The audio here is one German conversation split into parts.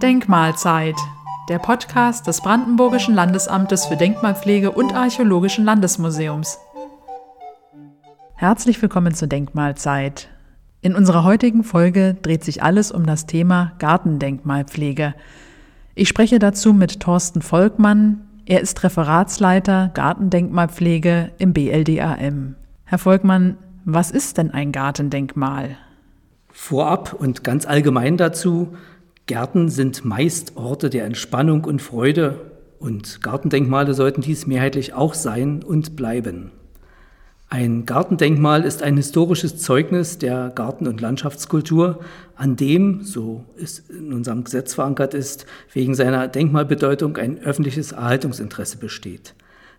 Denkmalzeit, der Podcast des Brandenburgischen Landesamtes für Denkmalpflege und Archäologischen Landesmuseums. Herzlich willkommen zur Denkmalzeit. In unserer heutigen Folge dreht sich alles um das Thema Gartendenkmalpflege. Ich spreche dazu mit Thorsten Volkmann. Er ist Referatsleiter Gartendenkmalpflege im BLDAM. Herr Volkmann, was ist denn ein Gartendenkmal? Vorab und ganz allgemein dazu, Gärten sind meist Orte der Entspannung und Freude und Gartendenkmale sollten dies mehrheitlich auch sein und bleiben. Ein Gartendenkmal ist ein historisches Zeugnis der Garten- und Landschaftskultur, an dem, so es in unserem Gesetz verankert ist, wegen seiner Denkmalbedeutung ein öffentliches Erhaltungsinteresse besteht.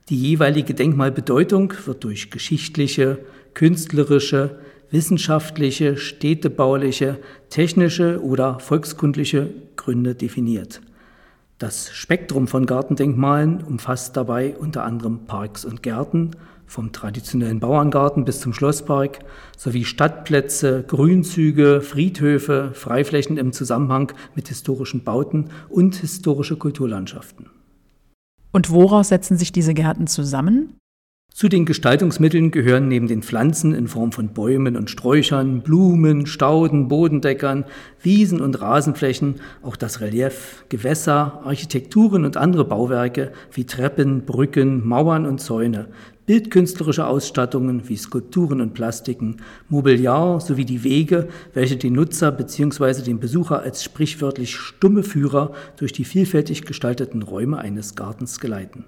Die jeweilige Denkmalbedeutung wird durch geschichtliche, künstlerische, wissenschaftliche, städtebauliche, technische oder volkskundliche Gründe definiert. Das Spektrum von Gartendenkmalen umfasst dabei unter anderem Parks und Gärten, vom traditionellen Bauerngarten bis zum Schlosspark, sowie Stadtplätze, Grünzüge, Friedhöfe, Freiflächen im Zusammenhang mit historischen Bauten und historische Kulturlandschaften. Und woraus setzen sich diese Gärten zusammen? Zu den Gestaltungsmitteln gehören neben den Pflanzen in Form von Bäumen und Sträuchern, Blumen, Stauden, Bodendeckern, Wiesen und Rasenflächen auch das Relief, Gewässer, Architekturen und andere Bauwerke wie Treppen, Brücken, Mauern und Zäune, bildkünstlerische Ausstattungen wie Skulpturen und Plastiken, Mobiliar sowie die Wege, welche den Nutzer bzw. den Besucher als sprichwörtlich stumme Führer durch die vielfältig gestalteten Räume eines Gartens geleiten.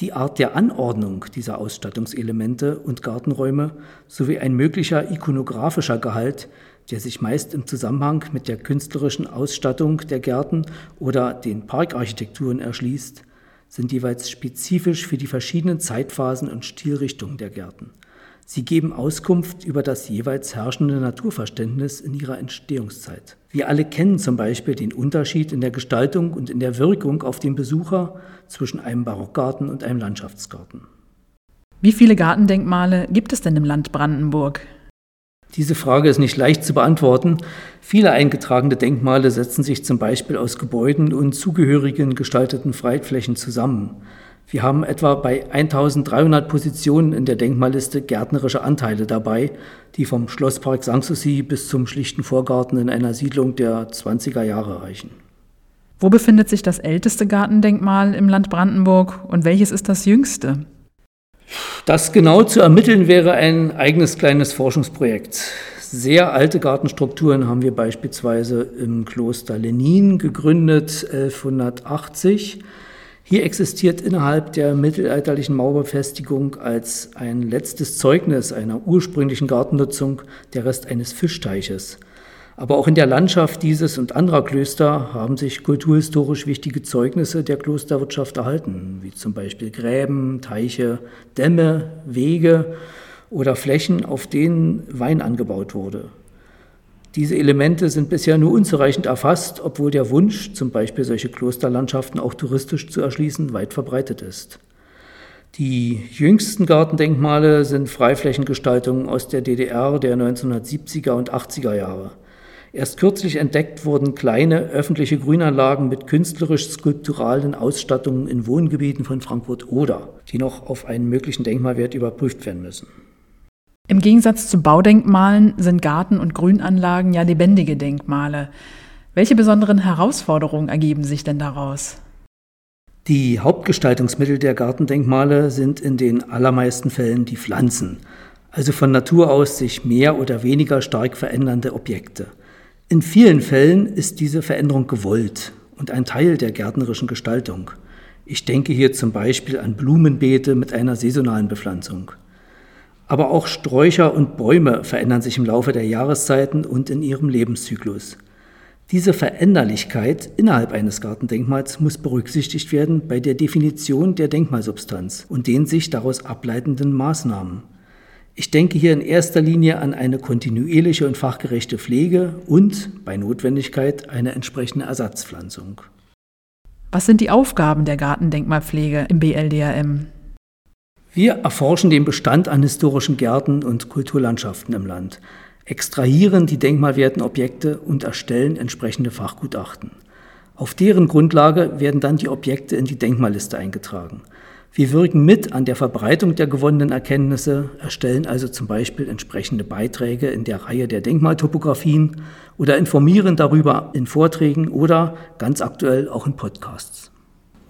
Die Art der Anordnung dieser Ausstattungselemente und Gartenräume sowie ein möglicher ikonografischer Gehalt, der sich meist im Zusammenhang mit der künstlerischen Ausstattung der Gärten oder den Parkarchitekturen erschließt, sind jeweils spezifisch für die verschiedenen Zeitphasen und Stilrichtungen der Gärten. Sie geben Auskunft über das jeweils herrschende Naturverständnis in ihrer Entstehungszeit. Wir alle kennen zum Beispiel den Unterschied in der Gestaltung und in der Wirkung auf den Besucher zwischen einem Barockgarten und einem Landschaftsgarten. Wie viele Gartendenkmale gibt es denn im Land Brandenburg? Diese Frage ist nicht leicht zu beantworten. Viele eingetragene Denkmale setzen sich zum Beispiel aus Gebäuden und zugehörigen gestalteten Freiflächen zusammen. Wir haben etwa bei 1300 Positionen in der Denkmalliste gärtnerische Anteile dabei, die vom Schlosspark Sanssouci bis zum schlichten Vorgarten in einer Siedlung der 20er Jahre reichen. Wo befindet sich das älteste Gartendenkmal im Land Brandenburg und welches ist das jüngste? Das genau zu ermitteln wäre ein eigenes kleines Forschungsprojekt. Sehr alte Gartenstrukturen haben wir beispielsweise im Kloster Lenin gegründet, 1180. Hier existiert innerhalb der mittelalterlichen Mauerbefestigung als ein letztes Zeugnis einer ursprünglichen Gartennutzung der Rest eines Fischteiches. Aber auch in der Landschaft dieses und anderer Klöster haben sich kulturhistorisch wichtige Zeugnisse der Klosterwirtschaft erhalten, wie zum Beispiel Gräben, Teiche, Dämme, Wege oder Flächen, auf denen Wein angebaut wurde. Diese Elemente sind bisher nur unzureichend erfasst, obwohl der Wunsch, zum Beispiel solche Klosterlandschaften auch touristisch zu erschließen, weit verbreitet ist. Die jüngsten Gartendenkmale sind Freiflächengestaltungen aus der DDR der 1970er und 80er Jahre. Erst kürzlich entdeckt wurden kleine öffentliche Grünanlagen mit künstlerisch-skulpturalen Ausstattungen in Wohngebieten von Frankfurt-Oder, die noch auf einen möglichen Denkmalwert überprüft werden müssen. Im Gegensatz zu Baudenkmalen sind Garten- und Grünanlagen ja lebendige Denkmale. Welche besonderen Herausforderungen ergeben sich denn daraus? Die Hauptgestaltungsmittel der Gartendenkmale sind in den allermeisten Fällen die Pflanzen, also von Natur aus sich mehr oder weniger stark verändernde Objekte. In vielen Fällen ist diese Veränderung gewollt und ein Teil der gärtnerischen Gestaltung. Ich denke hier zum Beispiel an Blumenbeete mit einer saisonalen Bepflanzung. Aber auch Sträucher und Bäume verändern sich im Laufe der Jahreszeiten und in ihrem Lebenszyklus. Diese Veränderlichkeit innerhalb eines Gartendenkmals muss berücksichtigt werden bei der Definition der Denkmalsubstanz und den sich daraus ableitenden Maßnahmen. Ich denke hier in erster Linie an eine kontinuierliche und fachgerechte Pflege und bei Notwendigkeit eine entsprechende Ersatzpflanzung. Was sind die Aufgaben der Gartendenkmalpflege im BLDRM? Wir erforschen den Bestand an historischen Gärten und Kulturlandschaften im Land. extrahieren die denkmalwerten Objekte und erstellen entsprechende Fachgutachten. Auf deren Grundlage werden dann die Objekte in die Denkmalliste eingetragen. Wir wirken mit an der Verbreitung der gewonnenen Erkenntnisse, erstellen also zum Beispiel entsprechende Beiträge in der Reihe der Denkmaltopographien oder informieren darüber in Vorträgen oder ganz aktuell auch in Podcasts.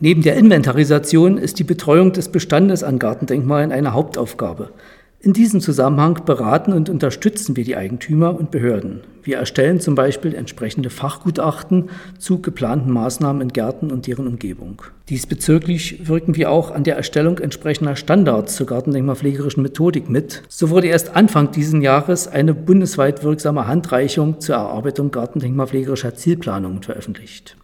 Neben der Inventarisation ist die Betreuung des Bestandes an Gartendenkmalen eine Hauptaufgabe. In diesem Zusammenhang beraten und unterstützen wir die Eigentümer und Behörden. Wir erstellen zum Beispiel entsprechende Fachgutachten zu geplanten Maßnahmen in Gärten und deren Umgebung. Diesbezüglich wirken wir auch an der Erstellung entsprechender Standards zur gartendenkmalpflegerischen Methodik mit. So wurde erst Anfang dieses Jahres eine bundesweit wirksame Handreichung zur Erarbeitung gartendenkmalpflegerischer Zielplanungen veröffentlicht.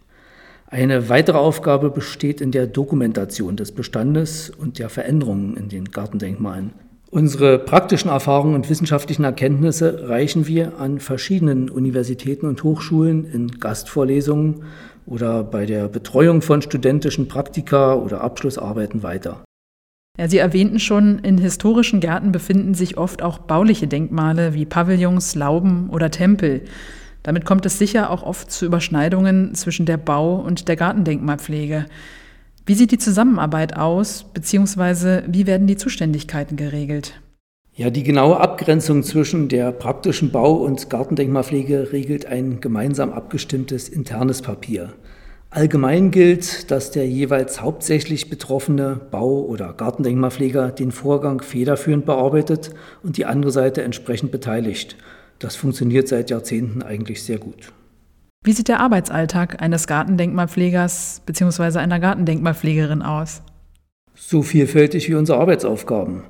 Eine weitere Aufgabe besteht in der Dokumentation des Bestandes und der Veränderungen in den Gartendenkmalen. Unsere praktischen Erfahrungen und wissenschaftlichen Erkenntnisse reichen wir an verschiedenen Universitäten und Hochschulen in Gastvorlesungen oder bei der Betreuung von studentischen Praktika oder Abschlussarbeiten weiter. Ja, Sie erwähnten schon, in historischen Gärten befinden sich oft auch bauliche Denkmale wie Pavillons, Lauben oder Tempel. Damit kommt es sicher auch oft zu Überschneidungen zwischen der Bau- und der Gartendenkmalpflege. Wie sieht die Zusammenarbeit aus, beziehungsweise wie werden die Zuständigkeiten geregelt? Ja, die genaue Abgrenzung zwischen der praktischen Bau- und Gartendenkmalpflege regelt ein gemeinsam abgestimmtes internes Papier. Allgemein gilt, dass der jeweils hauptsächlich betroffene Bau- oder Gartendenkmalpfleger den Vorgang federführend bearbeitet und die andere Seite entsprechend beteiligt. Das funktioniert seit Jahrzehnten eigentlich sehr gut. Wie sieht der Arbeitsalltag eines Gartendenkmalpflegers bzw. einer Gartendenkmalpflegerin aus? So vielfältig wie unsere Arbeitsaufgaben.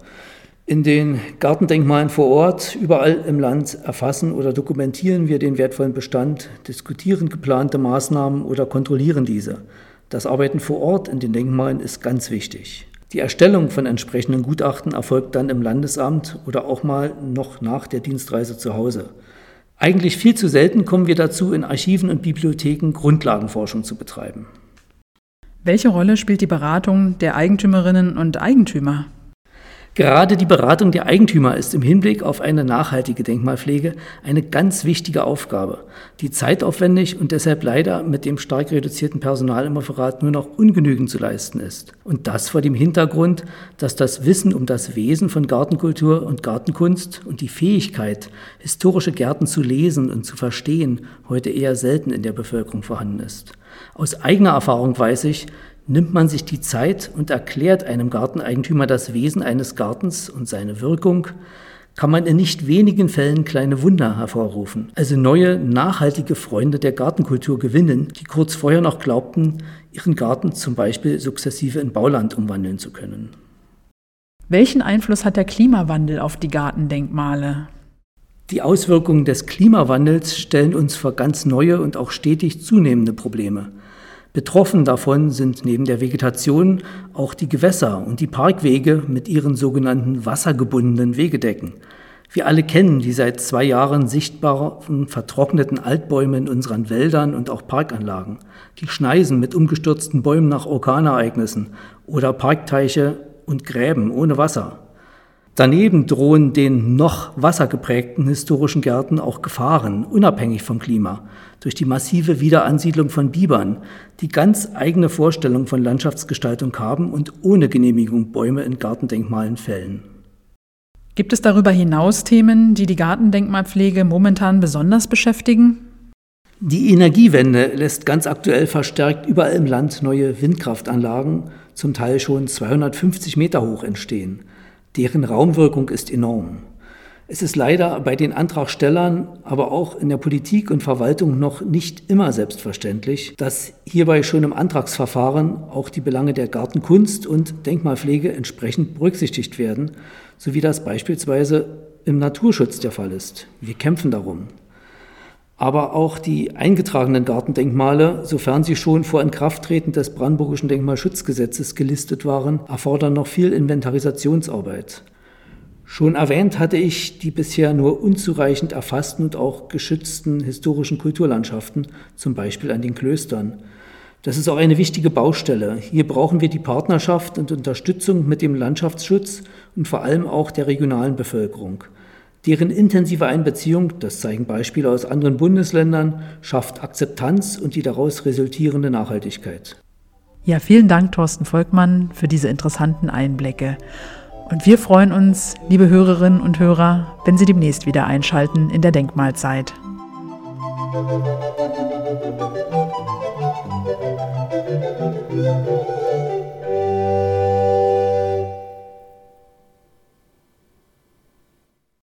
In den Gartendenkmalen vor Ort, überall im Land, erfassen oder dokumentieren wir den wertvollen Bestand, diskutieren geplante Maßnahmen oder kontrollieren diese. Das Arbeiten vor Ort in den Denkmalen ist ganz wichtig. Die Erstellung von entsprechenden Gutachten erfolgt dann im Landesamt oder auch mal noch nach der Dienstreise zu Hause. Eigentlich viel zu selten kommen wir dazu, in Archiven und Bibliotheken Grundlagenforschung zu betreiben. Welche Rolle spielt die Beratung der Eigentümerinnen und Eigentümer? Gerade die Beratung der Eigentümer ist im Hinblick auf eine nachhaltige Denkmalpflege eine ganz wichtige Aufgabe, die zeitaufwendig und deshalb leider mit dem stark reduzierten Personal im Referat nur noch ungenügend zu leisten ist. Und das vor dem Hintergrund, dass das Wissen um das Wesen von Gartenkultur und Gartenkunst und die Fähigkeit, historische Gärten zu lesen und zu verstehen, heute eher selten in der Bevölkerung vorhanden ist. Aus eigener Erfahrung weiß ich, nimmt man sich die Zeit und erklärt einem Garteneigentümer das Wesen eines Gartens und seine Wirkung, kann man in nicht wenigen Fällen kleine Wunder hervorrufen, also neue, nachhaltige Freunde der Gartenkultur gewinnen, die kurz vorher noch glaubten, ihren Garten zum Beispiel sukzessive in Bauland umwandeln zu können. Welchen Einfluss hat der Klimawandel auf die Gartendenkmale? Die Auswirkungen des Klimawandels stellen uns vor ganz neue und auch stetig zunehmende Probleme. Betroffen davon sind neben der Vegetation auch die Gewässer und die Parkwege mit ihren sogenannten wassergebundenen Wegedecken. Wir alle kennen die seit zwei Jahren sichtbaren vertrockneten Altbäume in unseren Wäldern und auch Parkanlagen, die Schneisen mit umgestürzten Bäumen nach Orkanereignissen oder Parkteiche und Gräben ohne Wasser. Daneben drohen den noch wassergeprägten historischen Gärten auch Gefahren, unabhängig vom Klima, durch die massive Wiederansiedlung von Bibern, die ganz eigene Vorstellungen von Landschaftsgestaltung haben und ohne Genehmigung Bäume in Gartendenkmalen fällen. Gibt es darüber hinaus Themen, die die Gartendenkmalpflege momentan besonders beschäftigen? Die Energiewende lässt ganz aktuell verstärkt überall im Land neue Windkraftanlagen, zum Teil schon 250 Meter hoch, entstehen. Deren Raumwirkung ist enorm. Es ist leider bei den Antragstellern, aber auch in der Politik und Verwaltung noch nicht immer selbstverständlich, dass hierbei schon im Antragsverfahren auch die Belange der Gartenkunst und Denkmalpflege entsprechend berücksichtigt werden, so wie das beispielsweise im Naturschutz der Fall ist. Wir kämpfen darum. Aber auch die eingetragenen Gartendenkmale, sofern sie schon vor Inkrafttreten des Brandenburgischen Denkmalschutzgesetzes gelistet waren, erfordern noch viel Inventarisationsarbeit. Schon erwähnt hatte ich die bisher nur unzureichend erfassten und auch geschützten historischen Kulturlandschaften, zum Beispiel an den Klöstern. Das ist auch eine wichtige Baustelle. Hier brauchen wir die Partnerschaft und Unterstützung mit dem Landschaftsschutz und vor allem auch der regionalen Bevölkerung. Deren intensive Einbeziehung, das zeigen Beispiele aus anderen Bundesländern, schafft Akzeptanz und die daraus resultierende Nachhaltigkeit. Ja, vielen Dank, Thorsten Volkmann, für diese interessanten Einblicke. Und wir freuen uns, liebe Hörerinnen und Hörer, wenn Sie demnächst wieder einschalten in der Denkmalzeit.